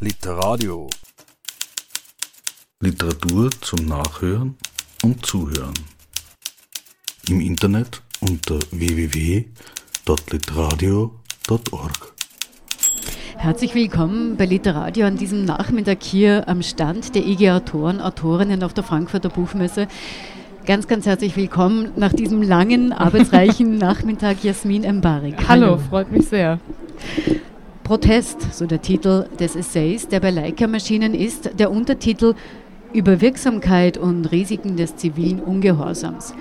Literadio. Literatur zum Nachhören und Zuhören. Im Internet unter www.literadio.org. Herzlich willkommen bei Literadio an diesem Nachmittag hier am Stand der IG Autoren, Autorinnen auf der Frankfurter Buchmesse. Ganz, ganz herzlich willkommen nach diesem langen, arbeitsreichen Nachmittag Jasmin Embarik. Hallo. Hallo, freut mich sehr. Protest, so der Titel des Essays, der bei Leica Maschinen ist, der Untertitel über Wirksamkeit und Risiken des zivilen Ungehorsams.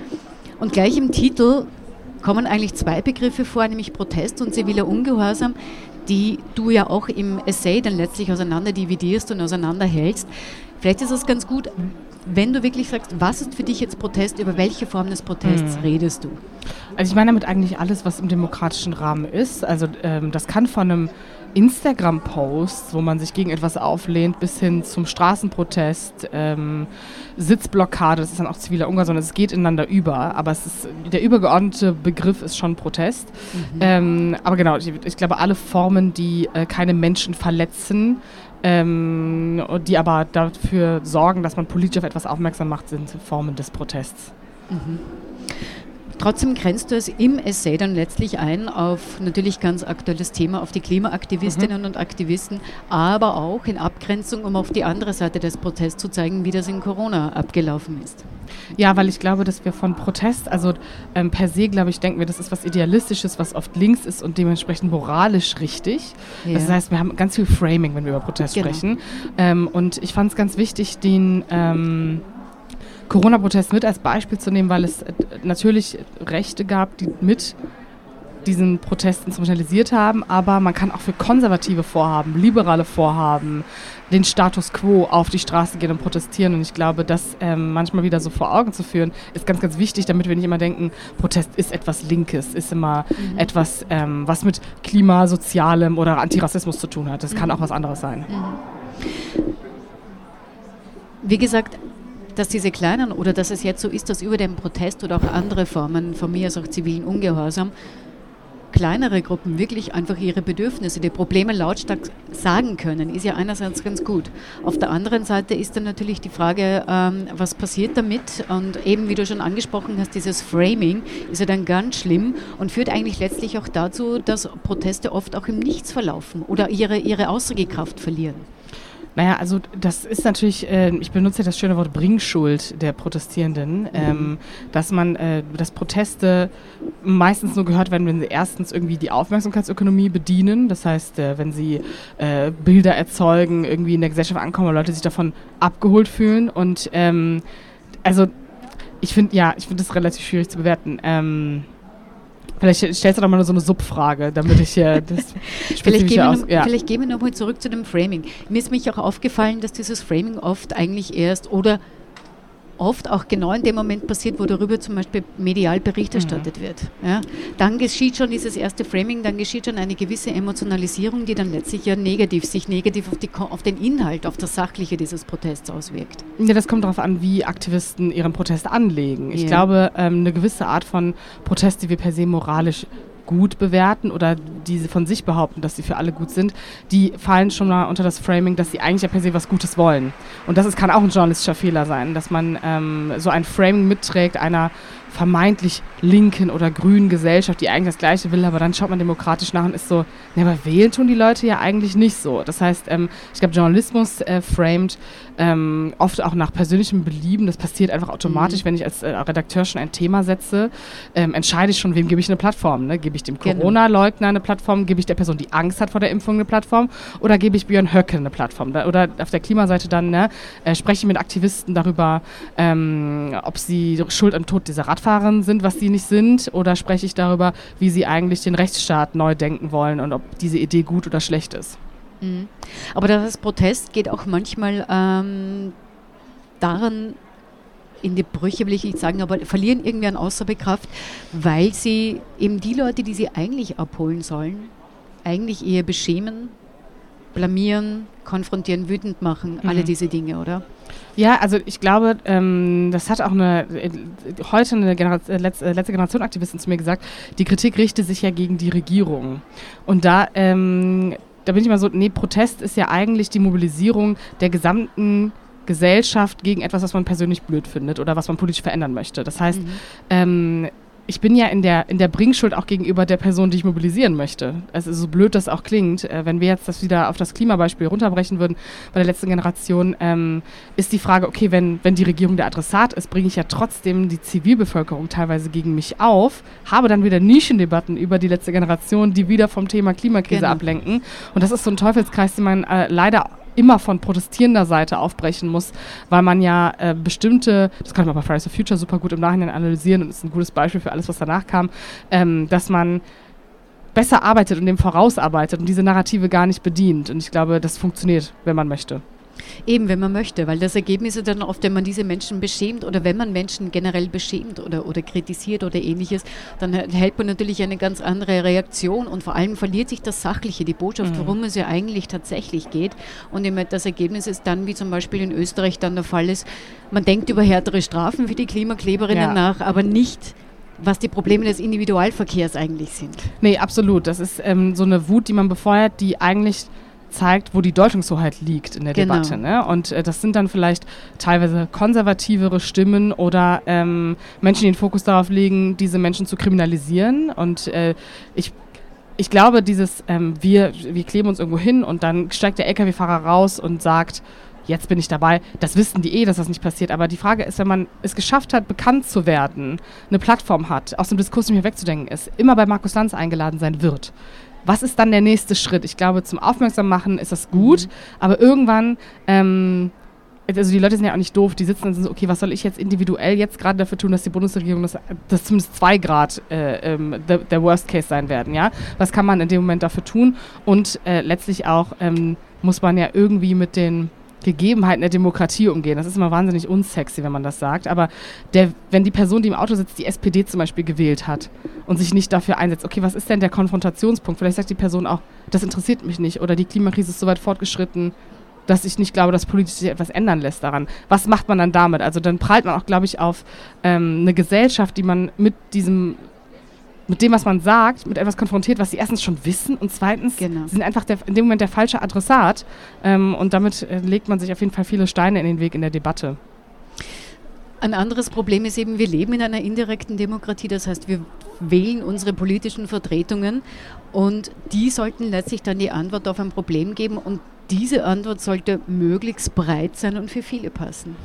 Und gleich im Titel kommen eigentlich zwei Begriffe vor, nämlich Protest und ziviler Ungehorsam, die du ja auch im Essay dann letztlich auseinander dividierst und auseinanderhältst. Vielleicht ist es ganz gut, wenn du wirklich sagst, was ist für dich jetzt Protest, über welche Form des Protests mhm. redest du? Also ich meine damit eigentlich alles, was im demokratischen Rahmen ist. Also ähm, das kann von einem Instagram-Post, wo man sich gegen etwas auflehnt, bis hin zum Straßenprotest, ähm, Sitzblockade, das ist dann auch ziviler Umgang, sondern es geht ineinander über. Aber ist, der übergeordnete Begriff ist schon Protest. Mhm. Ähm, aber genau, ich, ich, glaube, alle Formen, die äh, keine Menschen verletzen, ähm, die aber dafür sorgen, dass man politisch auf etwas aufmerksam macht, sind Formen des Protests. Mhm. Trotzdem grenzt du es im Essay dann letztlich ein auf natürlich ganz aktuelles Thema, auf die Klimaaktivistinnen mhm. und Aktivisten, aber auch in Abgrenzung, um auf die andere Seite des Protests zu zeigen, wie das in Corona abgelaufen ist. Ja, weil ich glaube, dass wir von Protest, also ähm, per se, glaube ich, denken wir, das ist was Idealistisches, was oft links ist und dementsprechend moralisch richtig. Ja. Das heißt, wir haben ganz viel Framing, wenn wir über Protest genau. sprechen. Ähm, und ich fand es ganz wichtig, den ähm, Corona-Protest mit als Beispiel zu nehmen, weil es äh, natürlich Rechte gab, die mit diesen Protesten instrumentalisiert haben, aber man kann auch für konservative Vorhaben, liberale Vorhaben, den Status quo auf die Straße gehen und protestieren. Und ich glaube, das ähm, manchmal wieder so vor Augen zu führen, ist ganz, ganz wichtig, damit wir nicht immer denken, Protest ist etwas Linkes, ist immer mhm. etwas, ähm, was mit Klima, Sozialem oder Antirassismus zu tun hat. Das mhm. kann auch was anderes sein. Mhm. Wie gesagt, dass diese kleinen oder dass es jetzt so ist, dass über den Protest oder auch andere Formen von mir aus auch zivilen Ungehorsam kleinere Gruppen wirklich einfach ihre Bedürfnisse, die Probleme lautstark sagen können, ist ja einerseits ganz gut. Auf der anderen Seite ist dann natürlich die Frage, ähm, was passiert damit? Und eben, wie du schon angesprochen hast, dieses Framing ist ja dann ganz schlimm und führt eigentlich letztlich auch dazu, dass Proteste oft auch im Nichts verlaufen oder ihre, ihre Aussagekraft verlieren. Naja, also das ist natürlich, äh, ich benutze das schöne Wort Bringschuld der Protestierenden, mhm. ähm, dass man, äh, dass Proteste meistens nur gehört werden, wenn sie erstens irgendwie die Aufmerksamkeitsökonomie bedienen, das heißt, äh, wenn sie äh, Bilder erzeugen, irgendwie in der Gesellschaft ankommen, Leute sich davon abgeholt fühlen und ähm, also ich finde, ja, ich finde das relativ schwierig zu bewerten. Ähm, Vielleicht stellst du doch mal so eine Subfrage, damit ich hier das vielleicht gehen, aus, noch, ja. vielleicht gehen wir nochmal zurück zu dem Framing. Mir ist mich auch aufgefallen, dass dieses Framing oft eigentlich erst oder oft auch genau in dem Moment passiert, wo darüber zum Beispiel medial Bericht mhm. erstattet mhm. wird. Ja? Dann geschieht schon dieses erste Framing, dann geschieht schon eine gewisse Emotionalisierung, die dann letztlich ja negativ, sich negativ auf, die, auf den Inhalt, auf das Sachliche dieses Protests auswirkt. Ja, das kommt darauf an, wie Aktivisten ihren Protest anlegen. Ich ja. glaube, ähm, eine gewisse Art von Protest, die wir per se moralisch gut bewerten oder die von sich behaupten, dass sie für alle gut sind, die fallen schon mal unter das Framing, dass sie eigentlich ja per se was Gutes wollen. Und das ist, kann auch ein journalistischer Fehler sein, dass man ähm, so ein Framing mitträgt einer vermeintlich linken oder grünen Gesellschaft, die eigentlich das Gleiche will, aber dann schaut man demokratisch nach und ist so, ne, aber wählen tun die Leute ja eigentlich nicht so. Das heißt, ähm, ich glaube, Journalismus äh, framed ähm, oft auch nach persönlichem Belieben. Das passiert einfach automatisch, mhm. wenn ich als äh, Redakteur schon ein Thema setze, ähm, entscheide ich schon, wem gebe ich eine Plattform. Ne? Gebe ich dem genau. Corona-Leugner eine Plattform, gebe ich der Person, die Angst hat vor der Impfung, eine Plattform oder gebe ich Björn Höcke eine Plattform? Da, oder auf der Klimaseite dann ne, äh, spreche ich mit Aktivisten darüber, ähm, ob sie schuld am Tod dieser Radfahrerin sind, was sie nicht sind, oder spreche ich darüber, wie sie eigentlich den Rechtsstaat neu denken wollen und ob diese Idee gut oder schlecht ist. Mhm. Aber das Protest geht auch manchmal ähm, daran in die Brüche, will ich nicht sagen, aber verlieren irgendwie an Aussagekraft, weil sie eben die Leute, die sie eigentlich abholen sollen, eigentlich eher beschämen, blamieren, konfrontieren, wütend machen, mhm. alle diese Dinge, oder? Ja, also ich glaube, ähm, das hat auch eine äh, heute eine Generation, äh, letzte, letzte Generation Aktivistin zu mir gesagt, die Kritik richte sich ja gegen die Regierung. Und da ähm, da bin ich immer so, nee, Protest ist ja eigentlich die Mobilisierung der gesamten Gesellschaft gegen etwas, was man persönlich blöd findet oder was man politisch verändern möchte. Das heißt, mhm. ähm, ich bin ja in der, in der Bringschuld auch gegenüber der Person, die ich mobilisieren möchte. Also so blöd das auch klingt, äh, wenn wir jetzt das wieder auf das Klimabeispiel runterbrechen würden bei der letzten Generation, ähm, ist die Frage, okay, wenn, wenn die Regierung der Adressat ist, bringe ich ja trotzdem die Zivilbevölkerung teilweise gegen mich auf, habe dann wieder Nischendebatten über die letzte Generation, die wieder vom Thema Klimakrise genau. ablenken. Und das ist so ein Teufelskreis, den man äh, leider immer von protestierender Seite aufbrechen muss, weil man ja äh, bestimmte, das kann man bei Fridays for Future super gut im Nachhinein analysieren und ist ein gutes Beispiel für alles, was danach kam, ähm, dass man besser arbeitet und dem vorausarbeitet und diese Narrative gar nicht bedient. Und ich glaube, das funktioniert, wenn man möchte. Eben, wenn man möchte, weil das Ergebnis ist dann oft, wenn man diese Menschen beschämt oder wenn man Menschen generell beschämt oder, oder kritisiert oder ähnliches, dann hält man natürlich eine ganz andere Reaktion und vor allem verliert sich das Sachliche, die Botschaft, mhm. worum es ja eigentlich tatsächlich geht. Und das Ergebnis ist dann, wie zum Beispiel in Österreich dann der Fall ist, man denkt über härtere Strafen für die Klimakleberinnen ja. nach, aber nicht was die Probleme des Individualverkehrs eigentlich sind. Nee, absolut. Das ist ähm, so eine Wut, die man befeuert, die eigentlich zeigt, wo die Deutungshoheit liegt in der genau. Debatte. Ne? Und äh, das sind dann vielleicht teilweise konservativere Stimmen oder ähm, Menschen, die den Fokus darauf legen, diese Menschen zu kriminalisieren. Und äh, ich ich glaube, dieses, ähm, wir, wir kleben uns irgendwo hin und dann steigt der Lkw-Fahrer raus und sagt, jetzt bin ich dabei. Das wissen die eh, dass das nicht passiert. Aber die Frage ist, wenn man es geschafft hat, bekannt zu werden, eine Plattform hat, aus dem Diskurs nicht mehr wegzudenken ist, immer bei Markus Lanz eingeladen sein wird, was ist dann der nächste Schritt? Ich glaube, zum Aufmerksammachen ist das gut, mhm. aber irgendwann, ähm, also die Leute sind ja auch nicht doof, die sitzen und sind so, okay, was soll ich jetzt individuell jetzt gerade dafür tun, dass die Bundesregierung, das, dass zumindest zwei Grad äh, ähm, der, der Worst Case sein werden, ja? Was kann man in dem Moment dafür tun? Und äh, letztlich auch ähm, muss man ja irgendwie mit den Gegebenheiten der Demokratie umgehen. Das ist immer wahnsinnig unsexy, wenn man das sagt. Aber der, wenn die Person, die im Auto sitzt, die SPD zum Beispiel gewählt hat und sich nicht dafür einsetzt, okay, was ist denn der Konfrontationspunkt? Vielleicht sagt die Person auch, das interessiert mich nicht oder die Klimakrise ist so weit fortgeschritten, dass ich nicht glaube, dass politisch sich etwas ändern lässt daran. Was macht man dann damit? Also dann prallt man auch, glaube ich, auf ähm, eine Gesellschaft, die man mit diesem mit dem, was man sagt, mit etwas konfrontiert, was sie erstens schon wissen und zweitens genau. sind einfach der, in dem Moment der falsche Adressat. Ähm, und damit äh, legt man sich auf jeden Fall viele Steine in den Weg in der Debatte. Ein anderes Problem ist eben, wir leben in einer indirekten Demokratie, das heißt, wir wählen unsere politischen Vertretungen und die sollten letztlich dann die Antwort auf ein Problem geben und diese Antwort sollte möglichst breit sein und für viele passen.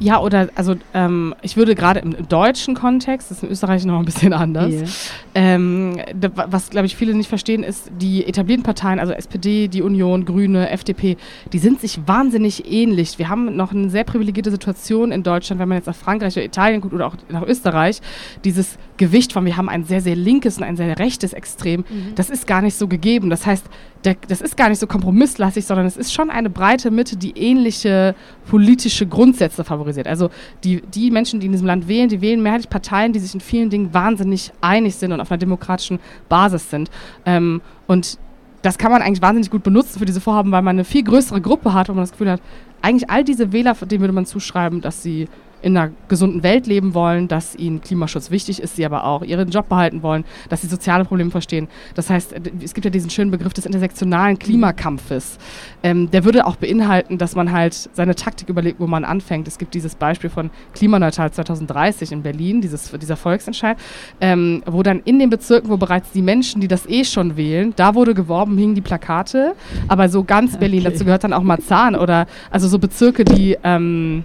Ja, oder also ähm, ich würde gerade im, deutschen Kontext, das ist in Österreich noch ein bisschen anders, yeah. ähm, was glaube ich viele nicht verstehen, ist, die etablierten Parteien, also SPD, die Union, Grüne, FDP, die sind sich wahnsinnig ähnlich. Wir haben noch eine sehr privilegierte Situation in Deutschland, wenn man jetzt nach Frankreich oder Italien guckt oder auch nach Österreich, dieses Gewicht von, wir haben ein sehr, sehr linkes und ein sehr rechtes Extrem, mhm. das ist gar nicht so gegeben. Das heißt, der, das ist gar nicht so kompromisslastig, sondern es ist schon eine breite Mitte, die ähnliche politische Grundsätze favorisiert. Also die, die Menschen, die in diesem Land wählen, die wählen mehrheitlich Parteien, die sich in vielen Dingen wahnsinnig einig sind und auf einer demokratischen Basis sind. Ähm, und das kann man eigentlich wahnsinnig gut benutzen für diese Vorhaben, weil man eine viel größere Gruppe hat, wo man das Gefühl hat, eigentlich all diese Wähler, denen würde man zuschreiben, dass sie in einer gesunden Welt leben wollen, dass ihnen Klimaschutz wichtig ist, sie aber auch ihren Job behalten wollen, dass sie soziale Probleme verstehen. Das heißt, es gibt ja diesen schönen Begriff des intersektionalen Klimakampfes. Ähm, der würde auch beinhalten, dass man halt seine Taktik überlegt, wo man anfängt. Es gibt dieses Beispiel von Klimaneutral 2030 in Berlin, dieses, dieser Volksentscheid, ähm, wo dann in den Bezirken, wo bereits die Menschen, die das eh schon wählen, da wurde geworben, hingen die Plakate, aber so ganz Berlin, okay. dazu gehört dann auch Marzahn oder also so Bezirke, die ähm,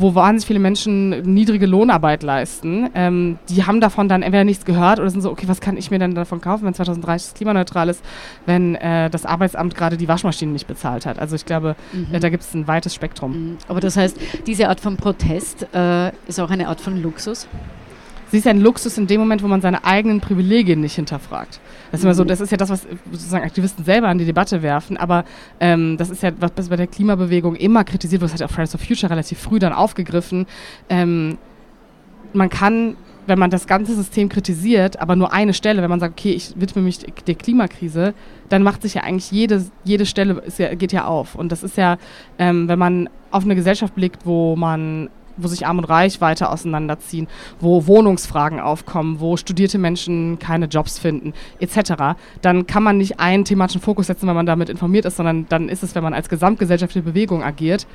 wo wahnsinnig viele Menschen niedrige Lohnarbeit leisten, ähm, die haben davon dann entweder nichts gehört oder sind so, okay, was kann ich mir denn davon kaufen, wenn 2030 klimaneutral ist, wenn äh, das Arbeitsamt gerade die Waschmaschine nicht bezahlt hat. Also ich glaube, mhm. äh, da gibt es ein weites Spektrum. Mhm. Aber das heißt, diese Art von Protest äh, ist auch eine Art von Luxus? Sie ist ein Luxus in dem Moment, wo man seine eigenen Privilegien nicht hinterfragt. Das ist immer so, mhm. das ist ja das, was sozusagen Aktivisten selber an die Debatte werfen, aber ähm, das ist ja, was bei der Klimabewegung immer kritisiert wird, das hat auch Fridays for Future relativ früh dann aufgegriffen. Ähm, man kann wenn man das ganze System kritisiert, aber nur eine Stelle, wenn man sagt, okay, ich widme mich der Klimakrise, dann macht sich ja eigentlich jede, jede Stelle ja, geht ja auf. Und das ist ja, ähm, wenn man auf eine Gesellschaft blickt, wo man wo sich Arm und Reich weiter auseinanderziehen, wo Wohnungsfragen aufkommen, wo studierte Menschen keine Jobs finden, etc., dann kann man nicht einen thematischen Fokus setzen, wenn man damit informiert ist, sondern dann ist es, wenn man als gesamtgesellschaftliche Bewegung agiert,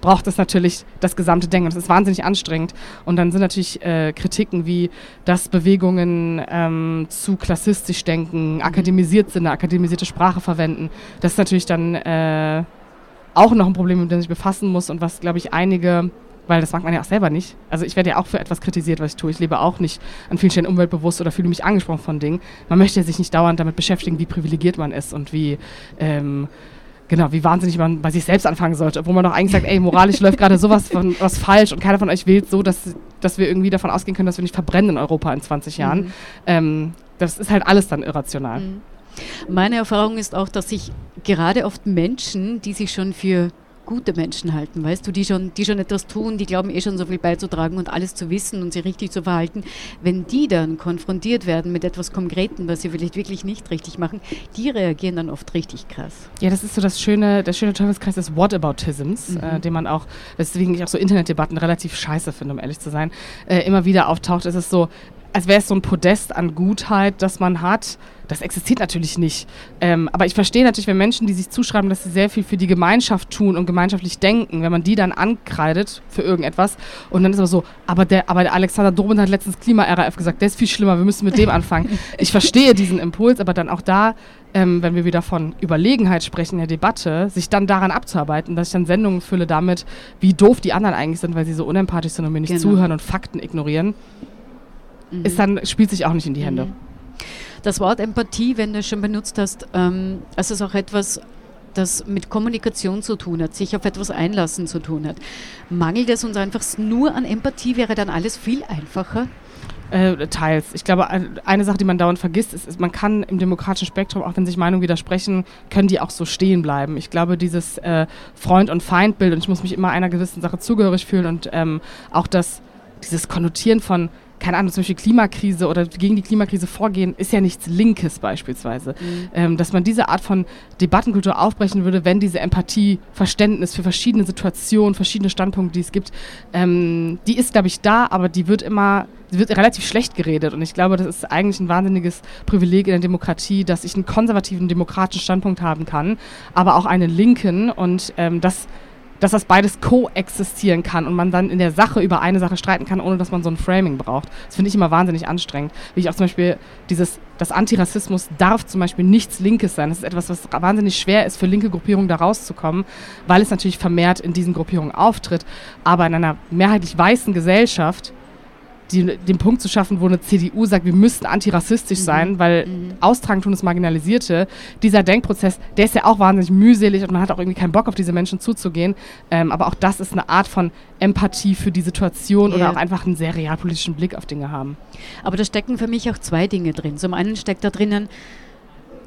braucht es natürlich das gesamte Denken. Das ist wahnsinnig anstrengend. Und dann sind natürlich äh, Kritiken wie, dass Bewegungen ähm, zu klassistisch denken, akademisiert sind, eine akademisierte Sprache verwenden. Das ist natürlich dann äh, auch noch ein Problem, mit dem man sich befassen muss und was, glaube ich, einige weil das mag man ja auch selber nicht. Also ich werde ja auch für etwas kritisiert, was ich tue. Ich lebe auch nicht an vielen Stellen umweltbewusst oder fühle mich angesprochen von Dingen. Man möchte ja sich nicht dauernd damit beschäftigen, wie privilegiert man ist und wie ähm, Genau, wie wahnsinnig man bei sich selbst anfangen sollte, obwohl man doch eigentlich sagt, ey, moralisch läuft gerade sowas von was falsch und keiner von euch wählt so, dass, dass wir irgendwie davon ausgehen können, dass wir nicht verbrennen in Europa in 20 Jahren. Mhm. Ähm, das ist halt alles dann irrational. Mhm. Meine Erfahrung ist auch, dass sich gerade oft Menschen, die sich schon für gute Menschen halten, weißt du, die schon, die schon etwas tun, die glauben eh schon so viel beizutragen und alles zu wissen und sich richtig zu verhalten. Wenn die dann konfrontiert werden mit etwas Konkreten, was sie vielleicht wirklich nicht richtig machen, die reagieren dann oft richtig krass. Ja, das ist so das schöne, der schöne Teufelskreis des Whataboutisms, mhm. äh, den man auch, weswegen ich auch so Internetdebatten relativ scheiße finde, um ehrlich zu sein, äh, immer wieder auftaucht. ist Es so, als wäre es so ein Podest an Gutheit, das man hat. Das existiert natürlich nicht. Ähm, aber ich verstehe natürlich, wenn Menschen, die sich zuschreiben, dass sie sehr viel für die Gemeinschaft tun und gemeinschaftlich denken, wenn man die dann ankreidet für irgendetwas und dann ist aber so, aber der, aber der Alexander Dobin hat letztens Klima-RAF gesagt, der ist viel schlimmer, wir müssen mit dem anfangen. Ich verstehe diesen Impuls, aber dann auch da, ähm, wenn wir wieder von Überlegenheit sprechen in der Debatte, sich dann daran abzuarbeiten, dass ich dann Sendungen fülle damit, wie doof die anderen eigentlich sind, weil sie so unempathisch sind und mir nicht genau. zuhören und Fakten ignorieren mhm. ist dann, spielt sich auch nicht in die Hände. Mhm. Das Wort Empathie, wenn du es schon benutzt hast, ähm, also ist auch etwas, das mit Kommunikation zu tun hat, sich auf etwas einlassen zu tun hat. Mangelt es uns einfach nur an Empathie, wäre dann alles viel einfacher? Äh, teils. Ich glaube, eine Sache, die man dauernd vergisst, ist, ist, man kann im demokratischen Spektrum, auch wenn sich Meinungen widersprechen, können die auch so stehen bleiben. Ich glaube, dieses äh, Freund- und Feindbild, und ich muss mich immer einer gewissen Sache zugehörig fühlen und ähm, auch das, dieses Konnotieren von keine Ahnung, zum Beispiel Klimakrise oder gegen die Klimakrise vorgehen, ist ja nichts Linkes beispielsweise. Mhm. Ähm, dass man diese Art von Debattenkultur aufbrechen würde, wenn diese Empathie, Verständnis für verschiedene Situationen, verschiedene Standpunkte, die es gibt, ähm, die ist, glaube ich, da, aber die wird immer, die wird relativ schlecht geredet. Und ich glaube, das ist eigentlich ein wahnsinniges Privileg in der Demokratie, dass ich einen konservativen demokratischen Standpunkt haben kann, aber auch einen linken und ähm, das dass das beides koexistieren kann und man dann in der Sache über eine Sache streiten kann, ohne dass man so ein Framing braucht. Das finde ich immer wahnsinnig anstrengend. Wie ich auch zum Beispiel dieses, das Antirassismus darf zum Beispiel nichts Linkes sein. Das ist etwas, was wahnsinnig schwer ist für linke Gruppierungen da rauszukommen, weil es natürlich vermehrt in diesen Gruppierungen auftritt. Aber in einer mehrheitlich weißen Gesellschaft die, den Punkt zu schaffen, wo eine CDU sagt, wir müssten antirassistisch mhm. sein, weil mhm. austragen tun es Marginalisierte. Dieser Denkprozess, der ist ja auch wahnsinnig mühselig und man hat auch irgendwie keinen Bock auf diese Menschen zuzugehen. Ähm, aber auch das ist eine Art von Empathie für die Situation yeah. oder auch einfach einen sehr realpolitischen Blick auf Dinge haben. Aber da stecken für mich auch zwei Dinge drin. Zum einen steckt da drinnen,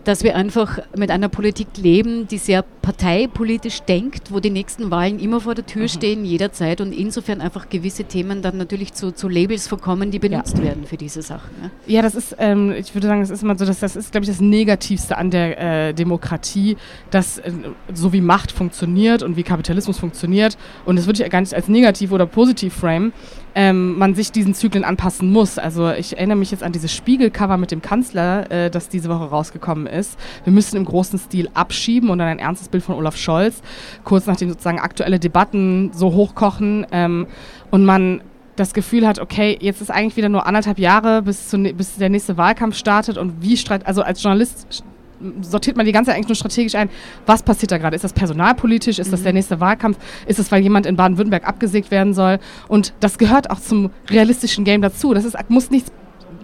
dass wir einfach mit einer Politik leben, die sehr parteipolitisch denkt, wo die nächsten Wahlen immer vor der Tür mhm. stehen, jederzeit und insofern einfach gewisse Themen dann natürlich zu, zu Labels verkommen, die benutzt ja. werden für diese Sachen. Ne? Ja, das ist, ähm, ich würde sagen, das ist immer so, dass das ist, glaube ich, das Negativste an der äh, Demokratie, dass äh, so wie Macht funktioniert und wie Kapitalismus funktioniert und das würde ich gar nicht als negativ oder positiv frame, ähm, man sich diesen Zyklen anpassen muss. Also ich erinnere mich jetzt an dieses Spiegelcover mit dem Kanzler, äh, das diese Woche rausgekommen ist. Wir müssen im großen Stil abschieben und dann ein ernstes Bild von Olaf Scholz, kurz nachdem sozusagen aktuelle Debatten so hochkochen ähm, und man das Gefühl hat, okay, jetzt ist eigentlich wieder nur anderthalb Jahre, bis, zu, bis der nächste Wahlkampf startet und wie streit, also als Journalist sortiert man die ganze Zeit eigentlich nur strategisch ein, was passiert da gerade? Ist das personalpolitisch? Ist mhm. das der nächste Wahlkampf? Ist es, weil jemand in Baden-Württemberg abgesägt werden soll? Und das gehört auch zum realistischen Game dazu. Das ist, muss nichts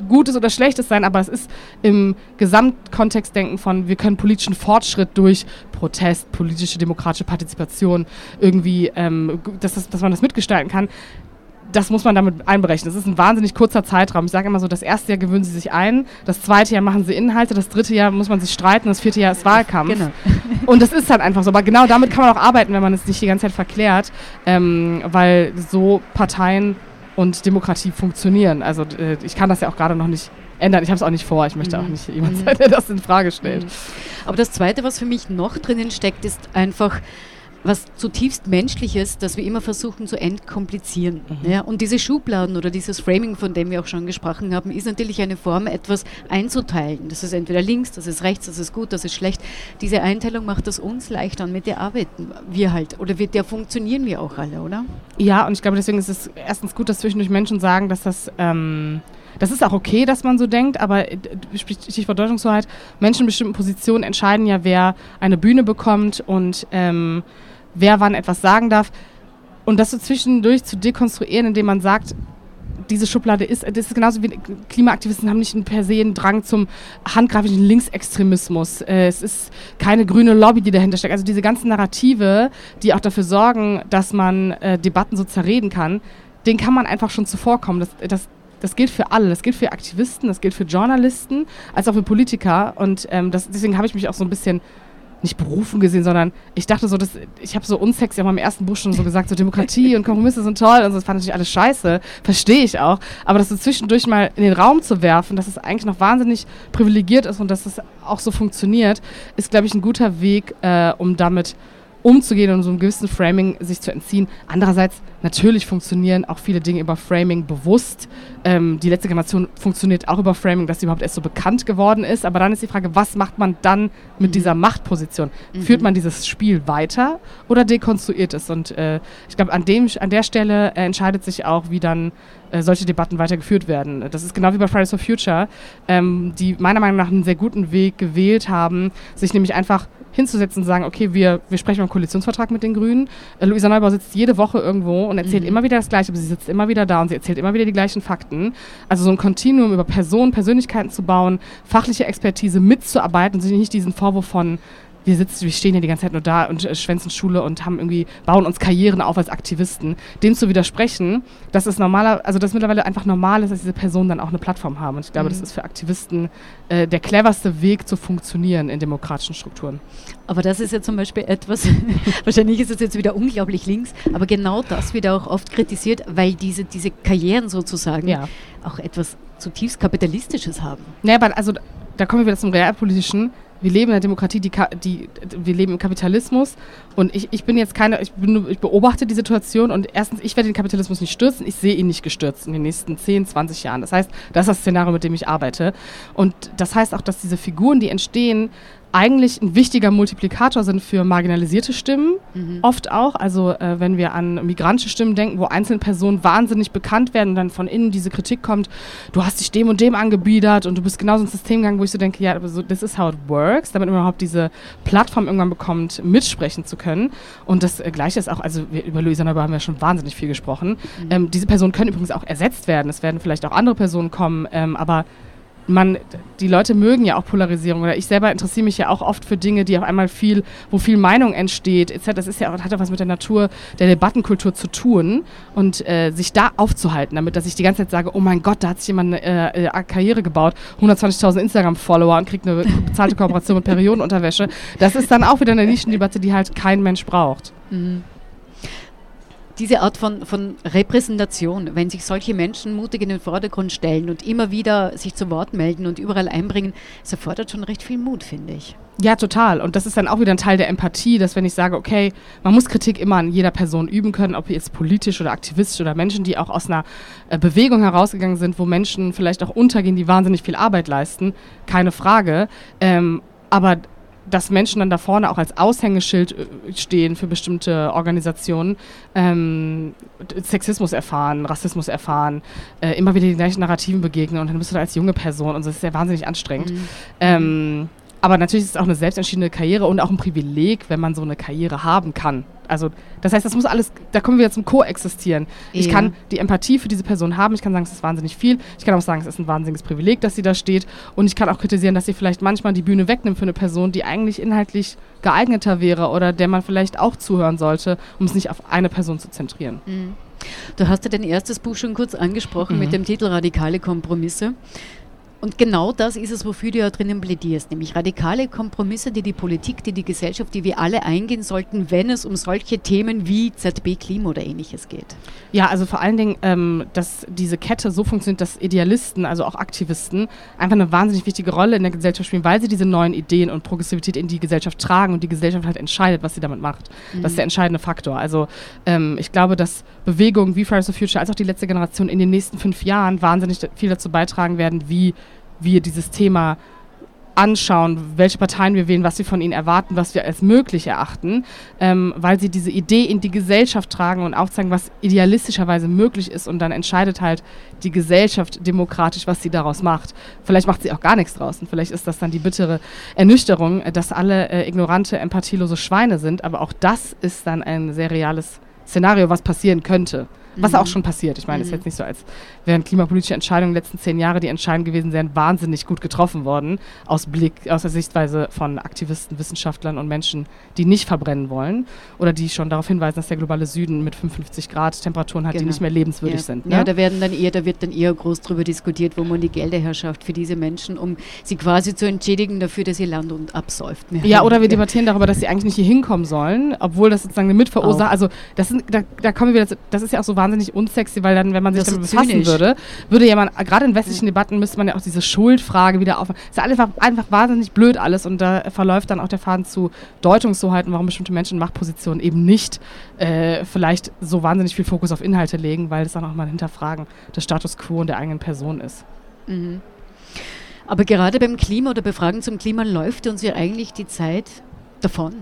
Gutes oder Schlechtes sein, aber es ist im Gesamtkontext denken von, wir können politischen Fortschritt durch Protest, politische demokratische Partizipation irgendwie, ähm, dass, das, dass man das mitgestalten kann das muss man damit einberechnen. Das ist ein wahnsinnig kurzer Zeitraum. Ich sage immer so, das erste Jahr gewöhnen sie sich ein, das zweite Jahr machen sie Inhalte, das dritte Jahr muss man sich streiten, das vierte Jahr ist Wahlkampf. Genau. Und das ist halt einfach so. Aber genau damit kann man auch arbeiten, wenn man es nicht die ganze Zeit verklärt, ähm, weil so Parteien und Demokratie funktionieren. Also äh, ich kann das ja auch gerade noch nicht ändern. Ich habe es auch nicht vor. Ich möchte mhm. auch nicht jemand mhm. sein, der das in Frage stellt. Mhm. Aber das Zweite, was für mich noch drinnen steckt, ist einfach was zutiefst Menschliches, das wir immer versuchen zu entkomplizieren. Mhm. Ja, und diese Schubladen oder dieses Framing, von dem wir auch schon gesprochen haben, ist natürlich eine Form, etwas einzuteilen. Das ist entweder links, das ist rechts, das ist gut, das ist schlecht. Diese Einteilung macht es uns leichter und mit der arbeiten wir halt. Oder mit der funktionieren wir auch alle, oder? Ja, und ich glaube, deswegen ist es erstens gut, dass zwischendurch Menschen sagen, dass das. Ähm das ist auch okay, dass man so denkt, aber äh, Stichwort Deutungshoheit, Menschen in bestimmten Positionen entscheiden ja, wer eine Bühne bekommt und ähm, wer wann etwas sagen darf. Und das so zwischendurch zu dekonstruieren, indem man sagt, diese Schublade ist, das ist genauso wie Klimaaktivisten haben nicht per se einen Drang zum handgreiflichen Linksextremismus. Äh, es ist keine grüne Lobby, die dahinter steckt. Also diese ganzen Narrative, die auch dafür sorgen, dass man äh, Debatten so zerreden kann, den kann man einfach schon zuvorkommen. Das, das, das gilt für alle. Das gilt für Aktivisten, das gilt für Journalisten, als auch für Politiker. Und ähm, das, deswegen habe ich mich auch so ein bisschen nicht berufen gesehen, sondern ich dachte so, dass, ich habe so unsexy auch im ersten Buch schon so gesagt, so Demokratie und Kompromisse sind toll und so, das fand natürlich alles scheiße, verstehe ich auch, aber das so zwischendurch mal in den Raum zu werfen, dass es eigentlich noch wahnsinnig privilegiert ist und dass es auch so funktioniert, ist, glaube ich, ein guter Weg, äh, um damit umzugehen und so einem gewissen Framing sich zu entziehen. Andererseits, natürlich funktionieren auch viele Dinge über Framing bewusst. Ähm, die letzte Generation funktioniert auch über Framing, dass sie überhaupt erst so bekannt geworden ist. Aber dann ist die Frage, was macht man dann mit mhm. dieser Machtposition? Mhm. Führt man dieses Spiel weiter oder dekonstruiert es? Und äh, ich glaube, an, an der Stelle äh, entscheidet sich auch, wie dann äh, solche Debatten weitergeführt werden. Das ist genau wie bei Fridays for Future, ähm, die meiner Meinung nach einen sehr guten Weg gewählt haben, sich nämlich einfach hinzusetzen und sagen, okay, wir, wir sprechen beim Koalitionsvertrag mit den Grünen. Äh, Luisa Neubauer sitzt jede Woche irgendwo und erzählt mhm. immer wieder das Gleiche, aber sie sitzt immer wieder da und sie erzählt immer wieder die gleichen Fakten. Also so ein Kontinuum über Personen, Persönlichkeiten zu bauen, fachliche Expertise mitzuarbeiten und sich nicht diesen Vorwurf von wir sitzen, wir stehen ja die ganze Zeit nur da und äh, schwänzen Schule und haben irgendwie, bauen uns Karrieren auf als Aktivisten, dem zu widersprechen, dass es normaler, also dass mittlerweile einfach normal ist, dass diese Personen dann auch eine Plattform haben. Und ich glaube, mhm. das ist für Aktivisten äh, der cleverste Weg zu funktionieren in demokratischen Strukturen. Aber das ist ja zum Beispiel etwas, wahrscheinlich ist es jetzt wieder unglaublich links, aber genau das wird auch oft kritisiert, weil diese, diese Karrieren sozusagen ja. auch etwas zutiefst Kapitalistisches haben. Ja, aber also da kommen wir wieder zum Realpolitischen wir leben in der Demokratie, die, die, wir leben im Kapitalismus. Und ich, ich bin jetzt keine, ich, bin, ich beobachte die Situation und erstens, ich werde den Kapitalismus nicht stürzen, ich sehe ihn nicht gestürzt in den nächsten 10, 20 Jahren. Das heißt, das ist das Szenario, mit dem ich arbeite. Und das heißt auch, dass diese Figuren, die entstehen, eigentlich ein wichtiger Multiplikator sind für marginalisierte Stimmen, mhm. oft auch. Also äh, wenn wir an migrantische Stimmen denken, wo einzelne Personen wahnsinnig bekannt werden und dann von innen diese Kritik kommt, du hast dich dem und dem angebiedert und du bist genauso ins System gegangen, wo ich so denke, ja, aber so, this is how it works, damit man überhaupt diese Plattform irgendwann bekommt, mitsprechen zu können. Und das äh, Gleiche ist auch, also wir, über Luisa Neubauer haben wir schon wahnsinnig viel gesprochen. Mhm. Ähm, diese Personen können übrigens auch ersetzt werden. Es werden vielleicht auch andere Personen kommen, ähm, aber man, die Leute mögen ja auch Polarisierung oder ich selber interessiere mich ja auch oft für Dinge, die auf einmal viel, wo viel Meinung entsteht, etc. Das ist ja auch, hat ja was mit der Natur der Debattenkultur zu tun und äh, sich da aufzuhalten, damit dass ich die ganze Zeit sage, oh mein Gott, da hat sich jemand eine äh, äh Karriere gebaut, 120.000 Instagram-Follower und kriegt eine bezahlte Kooperation mit Periodenunterwäsche. Das ist dann auch wieder eine Nischendebatte, die halt kein Mensch braucht. Mhm diese Art von, von Repräsentation, wenn sich solche Menschen mutig in den Vordergrund stellen und immer wieder sich zu Wort melden und überall einbringen, das erfordert schon recht viel Mut, finde ich. Ja, total. Und das ist dann auch wieder ein Teil der Empathie, dass wenn ich sage, okay, man muss Kritik immer an jeder Person üben können, ob jetzt politisch oder aktivistisch oder Menschen, die auch aus einer äh, Bewegung herausgegangen sind, wo Menschen vielleicht auch untergehen, die wahnsinnig viel Arbeit leisten, keine Frage. Ähm, aber dass Menschen dann da vorne auch als Aushängeschild äh, stehen für bestimmte Organisationen, ähm, Sexismus erfahren, Rassismus erfahren, äh, immer wieder die gleichen Narrativen begegnen und dann bist du da als junge Person und das ist ja wahnsinnig anstrengend. Mhm. Ähm, aber natürlich ist es auch eine selbstentschiedene Karriere und auch ein Privileg, wenn man so eine Karriere haben kann. Also das heißt, das muss alles, da kommen wir jetzt zum Koexistieren. Ja. Ich kann die Empathie für diese Person haben, ich kann sagen, es ist wahnsinnig viel. Ich kann auch sagen, es ist ein wahnsinniges Privileg, dass sie da steht. Und ich kann auch kritisieren, dass sie vielleicht manchmal die Bühne wegnimmt für eine Person, die eigentlich inhaltlich geeigneter wäre oder der man vielleicht auch zuhören sollte, um es nicht auf eine Person zu zentrieren. Mhm. Du hast ja dein erstes Buch schon kurz angesprochen mhm. mit dem Titel Radikale Kompromisse. Und genau das ist es, wofür du ja drinnen plädierst, nämlich radikale Kompromisse, die die Politik, die die Gesellschaft, die wir alle eingehen sollten, wenn es um solche Themen wie ZB, Klima oder ähnliches geht. Ja, also vor allen Dingen, ähm, dass diese Kette so funktioniert, dass Idealisten, also auch Aktivisten, einfach eine wahnsinnig wichtige Rolle in der Gesellschaft spielen, weil sie diese neuen Ideen und Progressivität in die Gesellschaft tragen und die Gesellschaft halt entscheidet, was sie damit macht. Mhm. Das ist der entscheidende Faktor. Also ähm, ich glaube, dass Bewegungen wie Fridays for Future als auch die letzte Generation in den nächsten fünf Jahren wahnsinnig viel dazu beitragen werden, wie wir dieses Thema anschauen, welche Parteien wir wählen, was wir von ihnen erwarten, was wir als möglich erachten, ähm, weil sie diese Idee in die Gesellschaft tragen und aufzeigen, was idealistischerweise möglich ist und dann entscheidet halt die Gesellschaft demokratisch, was sie daraus macht. Vielleicht macht sie auch gar nichts draus und vielleicht ist das dann die bittere Ernüchterung, dass alle äh, ignorante, empathielose Schweine sind, aber auch das ist dann ein sehr reales Szenario, was passieren könnte. Was mhm. auch schon passiert. Ich meine, es mhm. ist jetzt nicht so, als wären klimapolitische Entscheidungen in den letzten zehn Jahren, die entscheidend gewesen wären, wahnsinnig gut getroffen worden, aus Blick, aus der Sichtweise von Aktivisten, Wissenschaftlern und Menschen, die nicht verbrennen wollen oder die schon darauf hinweisen, dass der globale Süden mit 55 Grad Temperaturen hat, genau. die nicht mehr lebenswürdig ja. sind. Ne? Ja, da werden dann eher, da wird dann eher groß darüber diskutiert, wo man die Gelder herschafft für diese Menschen, um sie quasi zu entschädigen dafür, dass ihr Land und absäuft. Ja, oder wir debattieren darüber, dass sie eigentlich nicht hier hinkommen sollen, obwohl das sozusagen eine Mitverursacher, also das sind, da, da kommen wir wieder, das ist ja auch so wahnsinnig unsexy, weil dann, wenn man sich damit so befassen zynisch. würde, würde ja man, gerade in westlichen Debatten müsste man ja auch diese Schuldfrage wieder aufmachen. ist einfach, einfach wahnsinnig blöd alles und da verläuft dann auch der Faden zu Deutungshoheiten, warum bestimmte Menschen in Machtpositionen eben nicht äh, vielleicht so wahnsinnig viel Fokus auf Inhalte legen, weil das dann auch mal hinterfragen des Status quo und der eigenen Person ist. Mhm. Aber gerade beim Klima oder Befragen zum Klima läuft uns ja eigentlich die Zeit davon.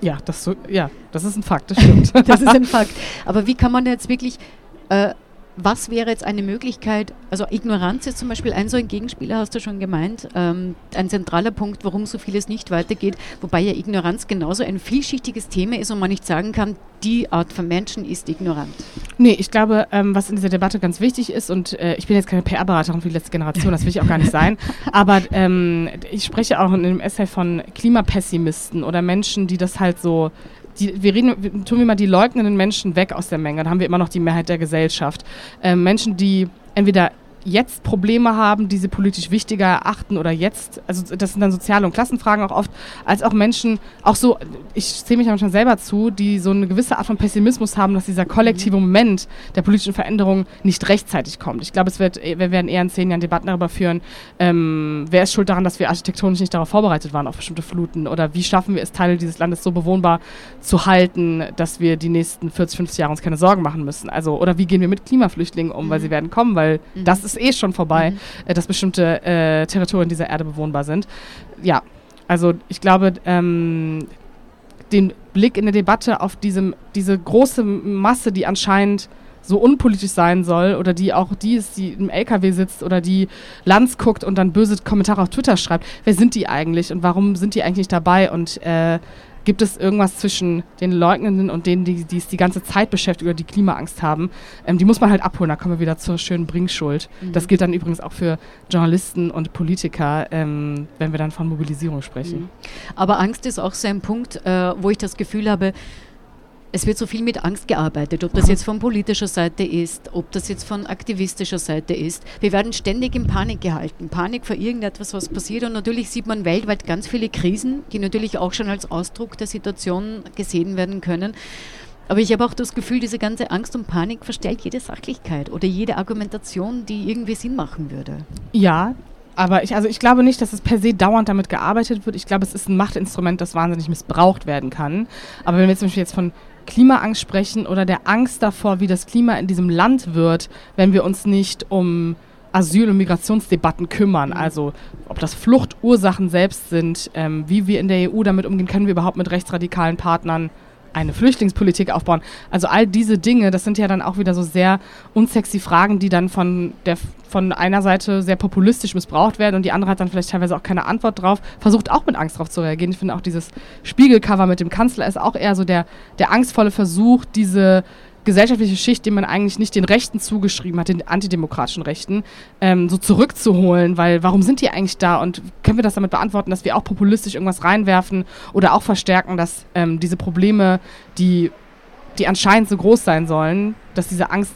Ja, das, so, ja, das ist ein Fakt, das stimmt. das ist ein Fakt. Aber wie kann man jetzt wirklich äh, was wäre jetzt eine Möglichkeit, also Ignoranz ist zum Beispiel ein so ein Gegenspieler, hast du schon gemeint, ähm, ein zentraler Punkt, warum so vieles nicht weitergeht, wobei ja Ignoranz genauso ein vielschichtiges Thema ist und man nicht sagen kann, die Art von Menschen ist ignorant. Nee, ich glaube, ähm, was in dieser Debatte ganz wichtig ist, und äh, ich bin jetzt keine PR-Beraterin für die letzte Generation, das will ich auch gar nicht sein, aber ähm, ich spreche auch in dem Essay von Klimapessimisten oder Menschen, die das halt so die, wir reden, tun wir mal die leugnenden Menschen weg aus der Menge, dann haben wir immer noch die Mehrheit der Gesellschaft. Ähm, Menschen, die entweder jetzt Probleme haben, die sie politisch wichtiger erachten oder jetzt, also das sind dann soziale und Klassenfragen auch oft, als auch Menschen, auch so, ich zähle mich manchmal selber zu, die so eine gewisse Art von Pessimismus haben, dass dieser kollektive Moment der politischen Veränderung nicht rechtzeitig kommt. Ich glaube, es wird, wir werden eher in zehn Jahren Debatten darüber führen, ähm, wer ist schuld daran, dass wir architektonisch nicht darauf vorbereitet waren, auf bestimmte Fluten oder wie schaffen wir es, Teile dieses Landes so bewohnbar zu halten, dass wir die nächsten 40, 50 Jahre uns keine Sorgen machen müssen. Also, oder wie gehen wir mit Klimaflüchtlingen um, mhm. weil sie werden kommen, weil mhm. das ist eh schon vorbei, mhm. äh, dass bestimmte äh, Territorien dieser Erde bewohnbar sind. Ja, also ich glaube, ähm, den Blick in der Debatte auf diesem, diese große Masse, die anscheinend so unpolitisch sein soll oder die auch die ist, die im LKW sitzt oder die Lanz guckt und dann böse Kommentare auf Twitter schreibt. Wer sind die eigentlich und warum sind die eigentlich nicht dabei? Und äh, Gibt es irgendwas zwischen den Leugnenden und denen, die, die es die ganze Zeit beschäftigt oder die Klimaangst haben? Ähm, die muss man halt abholen. Da kommen wir wieder zur schönen Bringschuld. Mhm. Das gilt dann übrigens auch für Journalisten und Politiker, ähm, wenn wir dann von Mobilisierung sprechen. Mhm. Aber Angst ist auch so ein Punkt, äh, wo ich das Gefühl habe, es wird so viel mit Angst gearbeitet, ob das jetzt von politischer Seite ist, ob das jetzt von aktivistischer Seite ist. Wir werden ständig in Panik gehalten. Panik vor irgendetwas, was passiert. Und natürlich sieht man weltweit ganz viele Krisen, die natürlich auch schon als Ausdruck der Situation gesehen werden können. Aber ich habe auch das Gefühl, diese ganze Angst und Panik verstellt jede Sachlichkeit oder jede Argumentation, die irgendwie Sinn machen würde. Ja, aber ich, also ich glaube nicht, dass es per se dauernd damit gearbeitet wird. Ich glaube, es ist ein Machtinstrument, das wahnsinnig missbraucht werden kann. Aber wenn wir zum Beispiel jetzt von Klimaangst sprechen oder der Angst davor, wie das Klima in diesem Land wird, wenn wir uns nicht um Asyl- und Migrationsdebatten kümmern. Mhm. Also ob das Fluchtursachen selbst sind, ähm, wie wir in der EU damit umgehen, können wir überhaupt mit rechtsradikalen Partnern eine Flüchtlingspolitik aufbauen. Also all diese Dinge, das sind ja dann auch wieder so sehr unsexy Fragen, die dann von, der, von einer Seite sehr populistisch missbraucht werden und die andere hat dann vielleicht teilweise auch keine Antwort drauf, versucht auch mit Angst drauf zu reagieren. Ich finde auch dieses Spiegelcover mit dem Kanzler ist auch eher so der, der angstvolle Versuch, diese gesellschaftliche Schicht, die man eigentlich nicht den Rechten zugeschrieben hat, den antidemokratischen Rechten, ähm, so zurückzuholen, weil warum sind die eigentlich da? Und können wir das damit beantworten, dass wir auch populistisch irgendwas reinwerfen oder auch verstärken, dass ähm, diese Probleme, die, die anscheinend so groß sein sollen, dass diese Angst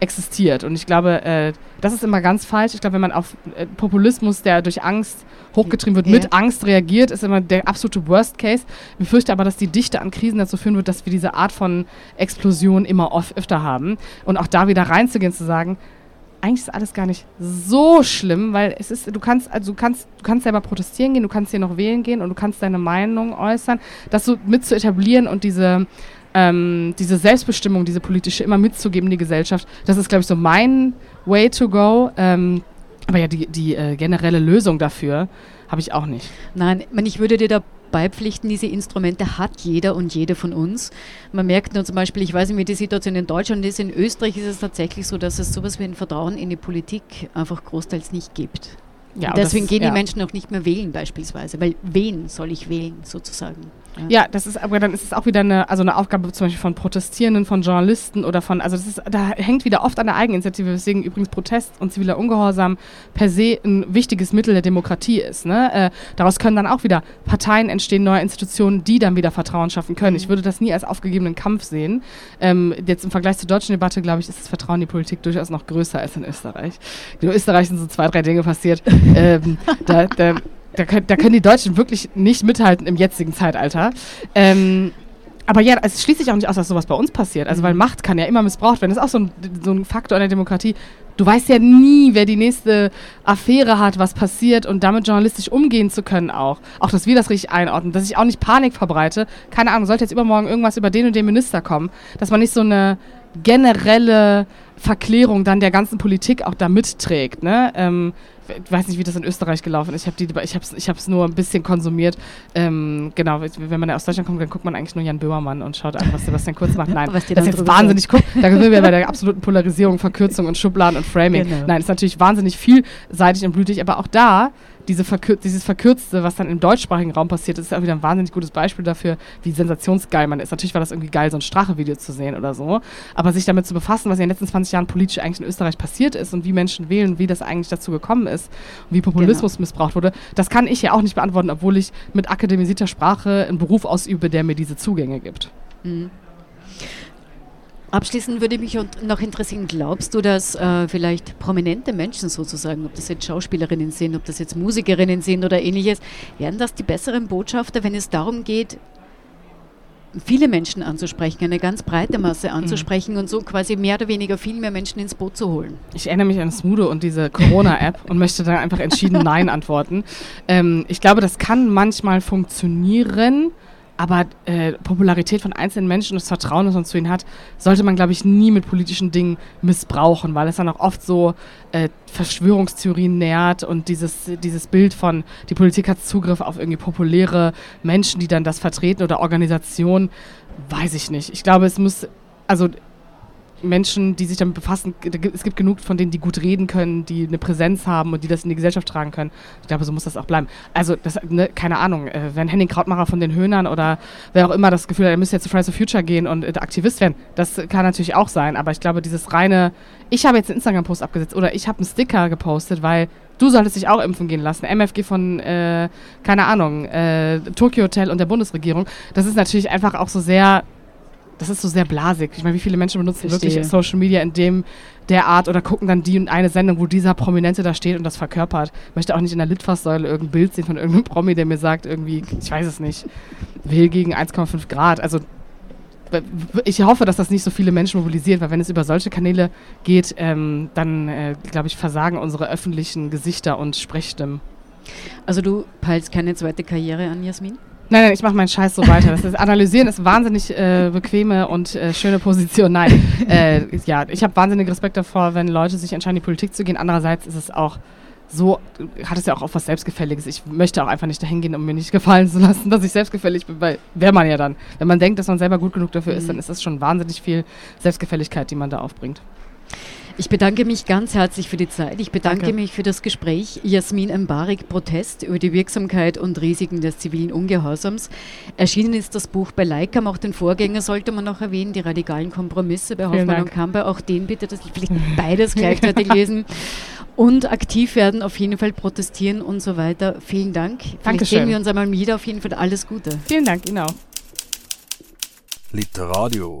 existiert. Und ich glaube, äh, das ist immer ganz falsch. Ich glaube, wenn man auf äh, Populismus, der durch Angst hochgetrieben wird, ja. mit Angst reagiert, ist immer der absolute Worst Case. Ich befürchte aber, dass die Dichte an Krisen dazu führen wird, dass wir diese Art von Explosion immer öfter haben. Und auch da wieder reinzugehen, zu sagen, eigentlich ist alles gar nicht so schlimm, weil es ist, du kannst, also du kannst, du kannst selber protestieren gehen, du kannst hier noch wählen gehen und du kannst deine Meinung äußern. Das so mit zu etablieren und diese, ähm, diese Selbstbestimmung, diese politische immer mitzugeben in die Gesellschaft, das ist, glaube ich, so mein Way to go. Ähm, aber ja, die, die äh, generelle Lösung dafür habe ich auch nicht. Nein, ich würde dir da beipflichten. Diese Instrumente hat jeder und jede von uns. Man merkt nur zum Beispiel, ich weiß nicht, wie die Situation in Deutschland ist, in Österreich ist es tatsächlich so, dass es sowas wie ein Vertrauen in die Politik einfach großteils nicht gibt. Ja, deswegen das, gehen die Menschen auch nicht mehr wählen beispielsweise, weil wen soll ich wählen sozusagen? Ja. das ist aber dann ist es auch wieder eine, also eine Aufgabe zum Beispiel von Protestierenden, von Journalisten oder von, also das ist, da hängt wieder oft an der Eigeninitiative, weswegen übrigens Protest und ziviler Ungehorsam per se ein wichtiges Mittel der Demokratie ist. Ne? Äh, daraus können dann auch wieder Parteien entstehen, neue Institutionen, die dann wieder Vertrauen schaffen können. Mhm. Ich würde das nie als aufgegebenen Kampf sehen. Ähm, jetzt im Vergleich zur deutschen Debatte, glaube ich, ist das Vertrauen in die Politik durchaus noch größer als in Österreich. In Österreich sind so zwei, drei Dinge passiert. ähm, da, da da können, da können die Deutschen wirklich nicht mithalten im jetzigen Zeitalter. Ähm, aber ja, es schließt sich auch nicht aus, dass sowas bei uns passiert. Also, weil mhm. Macht kann ja immer missbraucht werden. Das ist auch so ein, so ein Faktor in der Demokratie. Du weißt ja nie, wer die nächste Affäre hat, was passiert und damit journalistisch umgehen zu können auch. Auch, dass wir das richtig einordnen, dass ich auch nicht Panik verbreite. Keine Ahnung, sollte jetzt übermorgen irgendwas über den und den Minister kommen, dass man nicht so eine generelle Verklärung dann der ganzen Politik auch da mitträgt. Ne? Ähm, ich weiß nicht, wie das in Österreich gelaufen ist. Ich habe ich hab's, ich hab's nur ein bisschen konsumiert. Ähm, genau, wenn man aus Deutschland kommt, dann guckt man eigentlich nur Jan Böhmermann und schaut an, was Sebastian Kurz macht. Nein, was das ist jetzt wahnsinnig guckt. Da sind wir bei der absoluten Polarisierung, Verkürzung und Schubladen und Framing. Genau. Nein, ist natürlich wahnsinnig vielseitig und blütig, aber auch da diese Verkür dieses Verkürzte, was dann im deutschsprachigen Raum passiert, ist auch wieder ein wahnsinnig gutes Beispiel dafür, wie sensationsgeil man ist. Natürlich war das irgendwie geil, so ein Strache-Video zu sehen oder so, aber sich damit zu befassen, was in den letzten 20 Jahren politisch eigentlich in Österreich passiert ist und wie Menschen wählen, wie das eigentlich dazu gekommen ist und wie Populismus genau. missbraucht wurde, das kann ich ja auch nicht beantworten, obwohl ich mit akademisierter Sprache einen Beruf ausübe, der mir diese Zugänge gibt. Mhm. Abschließend würde mich noch interessieren, glaubst du, dass äh, vielleicht prominente Menschen sozusagen, ob das jetzt Schauspielerinnen sind, ob das jetzt Musikerinnen sind oder ähnliches, werden das die besseren Botschafter, wenn es darum geht, viele Menschen anzusprechen, eine ganz breite Masse mhm. anzusprechen mhm. und so quasi mehr oder weniger viel mehr Menschen ins Boot zu holen. Ich erinnere mich an Smudo und diese Corona-App und möchte da einfach entschieden Nein antworten. Ähm, ich glaube, das kann manchmal funktionieren. Aber äh, Popularität von einzelnen Menschen und das Vertrauen, das man zu ihnen hat, sollte man, glaube ich, nie mit politischen Dingen missbrauchen, weil es dann auch oft so äh, Verschwörungstheorien nährt und dieses, dieses Bild von, die Politik hat Zugriff auf irgendwie populäre Menschen, die dann das vertreten oder Organisationen, weiß ich nicht. Ich glaube, es muss, also Menschen, die sich damit befassen, es gibt genug von denen, die gut reden können, die eine Präsenz haben und die das in die Gesellschaft tragen können. Ich glaube, so muss das auch bleiben. Also, das, ne, keine Ahnung, äh, wenn Henning Krautmacher von den Höhnern oder wer auch immer das Gefühl hat, er müsste jetzt zu Fridays for Future gehen und äh, Aktivist werden, das kann natürlich auch sein, aber ich glaube, dieses reine, ich habe jetzt einen Instagram-Post abgesetzt oder ich habe einen Sticker gepostet, weil du solltest dich auch impfen gehen lassen. MFG von, äh, keine Ahnung, äh, Tokyo Hotel und der Bundesregierung. Das ist natürlich einfach auch so sehr das ist so sehr blasig. Ich meine, wie viele Menschen benutzen Verstehe. wirklich Social Media in dem der Art oder gucken dann die und eine Sendung, wo dieser Prominente da steht und das verkörpert. Ich möchte auch nicht in der Litfaßsäule irgendein Bild sehen von irgendeinem Promi, der mir sagt, irgendwie, ich weiß es nicht, will gegen 1,5 Grad. Also ich hoffe, dass das nicht so viele Menschen mobilisiert, weil wenn es über solche Kanäle geht, ähm, dann, äh, glaube ich, versagen unsere öffentlichen Gesichter und Sprechstimmen. Also du peilst keine zweite Karriere an, Jasmin? Nein, nein, ich mache meinen Scheiß so weiter. Das ist, Analysieren ist wahnsinnig äh, bequeme und äh, schöne Position. Nein, äh, ja, ich habe wahnsinnig Respekt davor, wenn Leute sich entscheiden, in die Politik zu gehen. Andererseits ist es auch so, hat es ja auch, auch was Selbstgefälliges. Ich möchte auch einfach nicht dahin gehen, um mir nicht gefallen zu lassen, dass ich selbstgefällig bin, weil wäre man ja dann. Wenn man denkt, dass man selber gut genug dafür ist, dann mhm. ist das schon wahnsinnig viel Selbstgefälligkeit, die man da aufbringt. Ich bedanke mich ganz herzlich für die Zeit. Ich bedanke Danke. mich für das Gespräch. Jasmin Embarik, Protest über die Wirksamkeit und Risiken des zivilen Ungehorsams. Erschienen ist das Buch bei Leikam, auch den Vorgänger sollte man noch erwähnen, die radikalen Kompromisse bei Hoffmann und Kamper. Auch den bitte, dass ich vielleicht beides gleichzeitig lesen. Und aktiv werden, auf jeden Fall protestieren und so weiter. Vielen Dank. Vielleicht Dankeschön. sehen wir uns einmal wieder. Auf jeden Fall alles Gute. Vielen Dank, Ihnen auch. Literadio